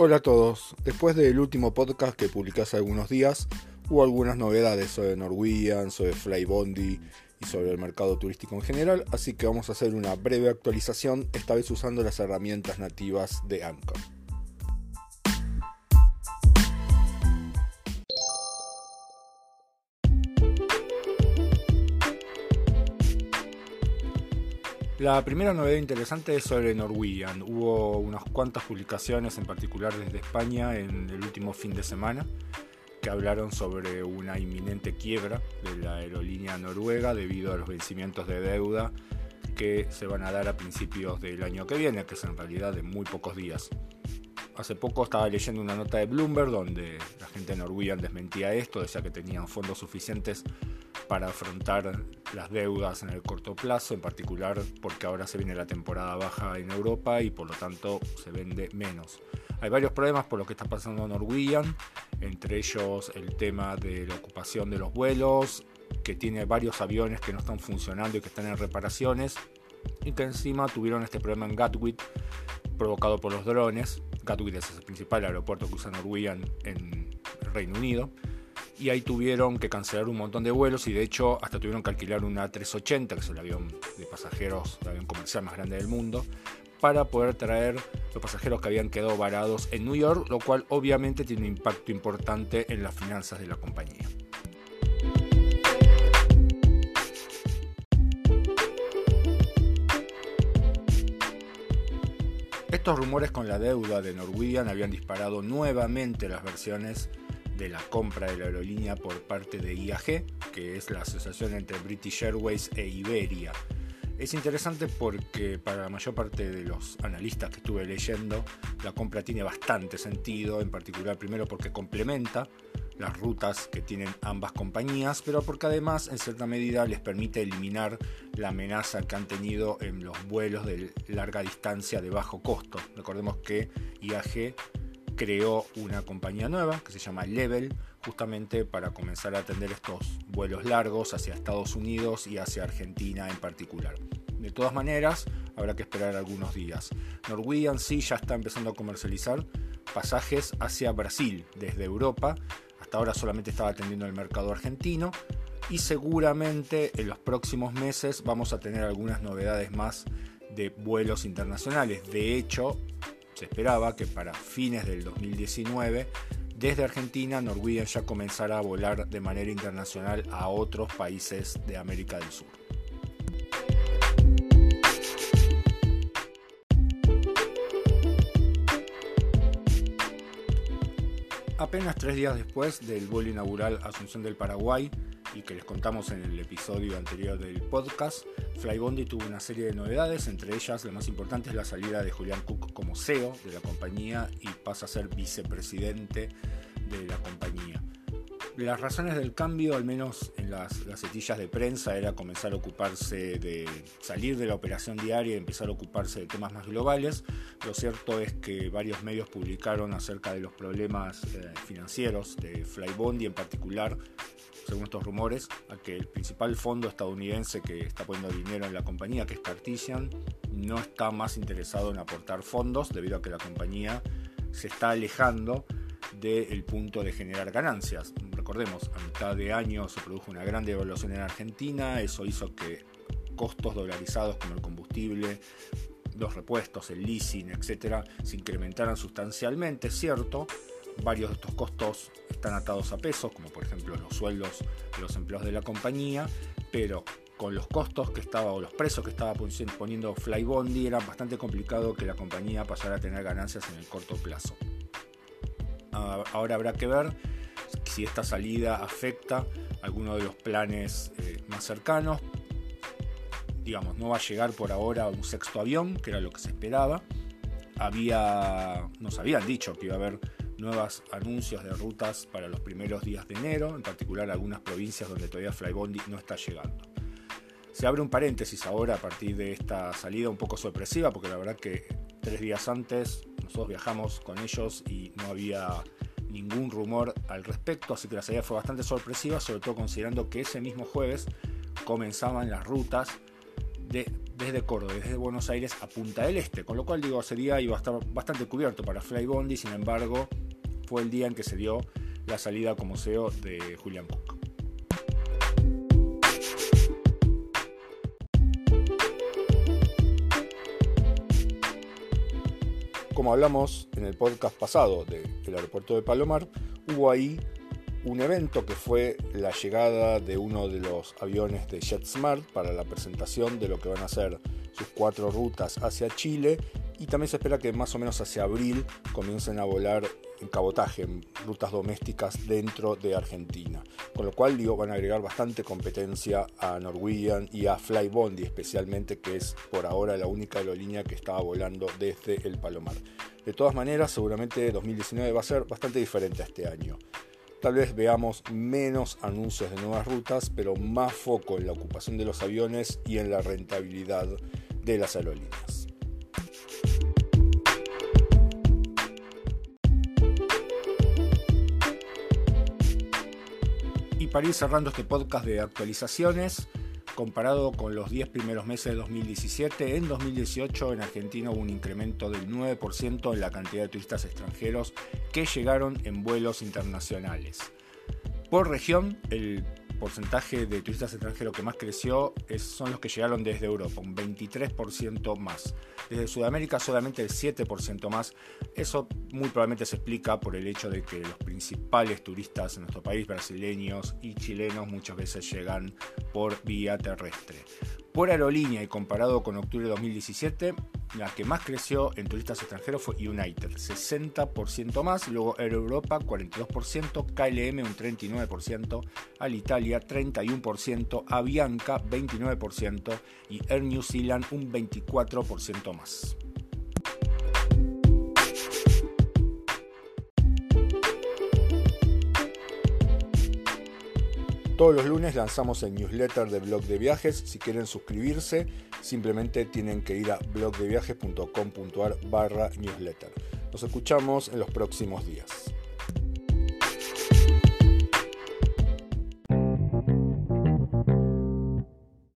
Hola a todos. Después del último podcast que publiqué hace algunos días, hubo algunas novedades sobre Norwegian, sobre Flybondi y sobre el mercado turístico en general, así que vamos a hacer una breve actualización, esta vez usando las herramientas nativas de Anchor. La primera novedad interesante es sobre Norwegian. Hubo unas cuantas publicaciones, en particular desde España, en el último fin de semana, que hablaron sobre una inminente quiebra de la aerolínea noruega debido a los vencimientos de deuda que se van a dar a principios del año que viene, que es en realidad de muy pocos días. Hace poco estaba leyendo una nota de Bloomberg donde la gente de Norwegian desmentía esto, decía que tenían fondos suficientes para afrontar las deudas en el corto plazo, en particular porque ahora se viene la temporada baja en Europa y por lo tanto se vende menos. Hay varios problemas por lo que está pasando en Norwegian, entre ellos el tema de la ocupación de los vuelos, que tiene varios aviones que no están funcionando y que están en reparaciones, y que encima tuvieron este problema en Gatwick provocado por los drones. Gatwick es el principal aeropuerto que usa Norwegian en Reino Unido y ahí tuvieron que cancelar un montón de vuelos y de hecho hasta tuvieron que alquilar una 380, que es el avión de pasajeros, el avión comercial más grande del mundo, para poder traer los pasajeros que habían quedado varados en New York, lo cual obviamente tiene un impacto importante en las finanzas de la compañía. Estos rumores con la deuda de Norwegian habían disparado nuevamente las versiones de la compra de la aerolínea por parte de IAG, que es la asociación entre British Airways e Iberia. Es interesante porque para la mayor parte de los analistas que estuve leyendo, la compra tiene bastante sentido, en particular primero porque complementa las rutas que tienen ambas compañías, pero porque además en cierta medida les permite eliminar la amenaza que han tenido en los vuelos de larga distancia de bajo costo. Recordemos que IAG creó una compañía nueva que se llama Level, justamente para comenzar a atender estos vuelos largos hacia Estados Unidos y hacia Argentina en particular. De todas maneras, habrá que esperar algunos días. Norwegian sí ya está empezando a comercializar pasajes hacia Brasil desde Europa. Hasta ahora solamente estaba atendiendo el mercado argentino y seguramente en los próximos meses vamos a tener algunas novedades más de vuelos internacionales. De hecho, se esperaba que para fines del 2019 desde Argentina Norwegian ya comenzara a volar de manera internacional a otros países de América del Sur. Apenas tres días después del vuelo inaugural Asunción del Paraguay, y que les contamos en el episodio anterior del podcast, Flybondi tuvo una serie de novedades, entre ellas la más importante es la salida de Julian Cook como CEO de la compañía y pasa a ser vicepresidente de la compañía. Las razones del cambio, al menos en las gacetillas de prensa, era comenzar a ocuparse de salir de la operación diaria y empezar a ocuparse de temas más globales. Lo cierto es que varios medios publicaron acerca de los problemas eh, financieros de Flybondi, en particular según estos rumores, a que el principal fondo estadounidense que está poniendo dinero en la compañía, que es Cartesian, no está más interesado en aportar fondos debido a que la compañía se está alejando del punto de generar ganancias. Recordemos, a mitad de año se produjo una gran devaluación en Argentina, eso hizo que costos dolarizados como el combustible, los repuestos, el leasing, etcétera, se incrementaran sustancialmente, cierto, Varios de estos costos están atados a pesos, como por ejemplo los sueldos de los empleados de la compañía, pero con los costos que estaba o los precios que estaba poniendo Flybondi era bastante complicado que la compañía pasara a tener ganancias en el corto plazo. Ah, ahora habrá que ver si esta salida afecta alguno de los planes eh, más cercanos. Digamos, no va a llegar por ahora un sexto avión, que era lo que se esperaba. Había, nos habían dicho que iba a haber nuevos anuncios de rutas para los primeros días de enero, en particular algunas provincias donde todavía Flybondi no está llegando. Se abre un paréntesis ahora a partir de esta salida un poco sorpresiva, porque la verdad que tres días antes nosotros viajamos con ellos y no había ningún rumor al respecto, así que la salida fue bastante sorpresiva, sobre todo considerando que ese mismo jueves comenzaban las rutas de desde Córdoba desde Buenos Aires a Punta del Este, con lo cual digo, ese día iba a estar bastante cubierto para Flybondi, sin embargo, fue el día en que se dio la salida como CEO de Julian Cook. Como hablamos en el podcast pasado del aeropuerto de Palomar, hubo ahí un evento que fue la llegada de uno de los aviones de JetSmart para la presentación de lo que van a ser sus cuatro rutas hacia Chile y también se espera que más o menos hacia abril comiencen a volar en cabotaje, en rutas domésticas dentro de Argentina. Con lo cual digo, van a agregar bastante competencia a Norwegian y a Flybondi especialmente, que es por ahora la única aerolínea que estaba volando desde el Palomar. De todas maneras, seguramente 2019 va a ser bastante diferente a este año. Tal vez veamos menos anuncios de nuevas rutas, pero más foco en la ocupación de los aviones y en la rentabilidad de las aerolíneas. Para ir cerrando este podcast de actualizaciones, comparado con los 10 primeros meses de 2017, en 2018 en Argentina hubo un incremento del 9% en la cantidad de turistas extranjeros que llegaron en vuelos internacionales. Por región, el porcentaje de turistas extranjeros que más creció son los que llegaron desde Europa, un 23% más. Desde Sudamérica solamente el 7% más. Eso muy probablemente se explica por el hecho de que los principales turistas en nuestro país, brasileños y chilenos, muchas veces llegan por vía terrestre. Por aerolínea y comparado con octubre de 2017, la que más creció en turistas extranjeros fue United, 60% más, luego Air Europa 42%, KLM un 39%, Alitalia 31%, Avianca 29% y Air New Zealand un 24% más. Todos los lunes lanzamos el newsletter de Blog de Viajes. Si quieren suscribirse, simplemente tienen que ir a blogdeviajes.com.ar barra newsletter. Nos escuchamos en los próximos días.